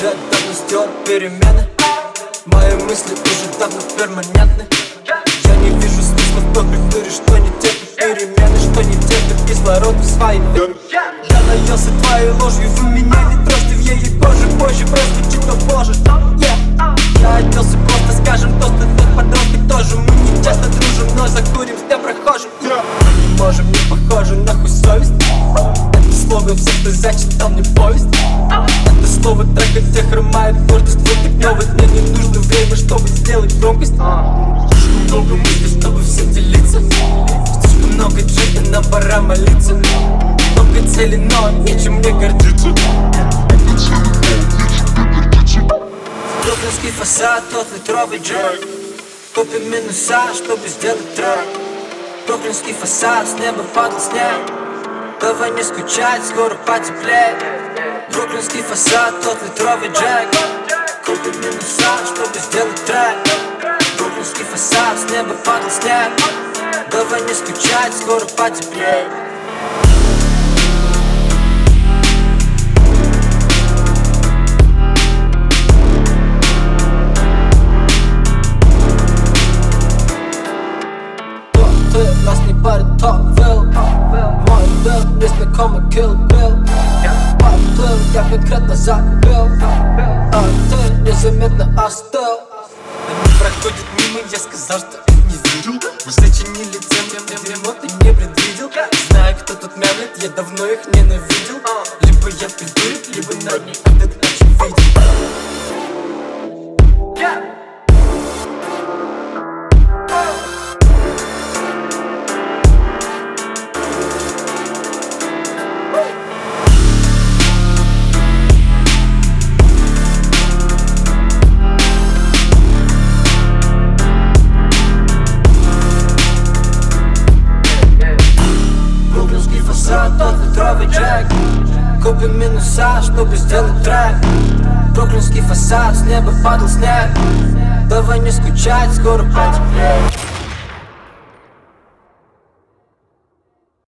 город перемены. Мои мысли уже давно перманентны. Я не вижу смысла в той культуре, что не терпит. Перемены Что не терпит кислород в свои вены Я наелся твоей ложью, вы меня не трожьте в ей коже Позже простите, кто боже. Я оделся не похожи, нахуй совесть. Это слово все, кто зачитал мне повесть. Это слово трека, где хромает гордость Вот так новый, мне не нужно время, чтобы сделать громкость. Слишком много мыслей, чтобы всем делиться. Слишком много джета, нам пора молиться. Много целей, но нечем мне гордиться. Бруклинский фасад, тот литровый джек. Купим минуса, чтобы сделать трек Бруклинский фасад, с неба падал снег. Давай не скучать, скоро потеплеет. Бруклинский фасад, тот литровый джек. Купим минуса, чтобы сделать трек. Бруклинский фасад, с неба падал снег. Давай не скучать, скоро потеплеет kill bill Поплыл, я конкретно забил А ты незаметно остыл. Они проходят мимо, я сказал, что их не видел. Мы сочинили тем, дерьмо ты не предвидел. Знаю, кто тут мямлет, я давно их ненавидел. Либо я придурок, либо на дней этот Купим минуса, чтобы сделать трек Бруклинский фасад, с неба падал снег. Давай не скучать, скоро потеплеет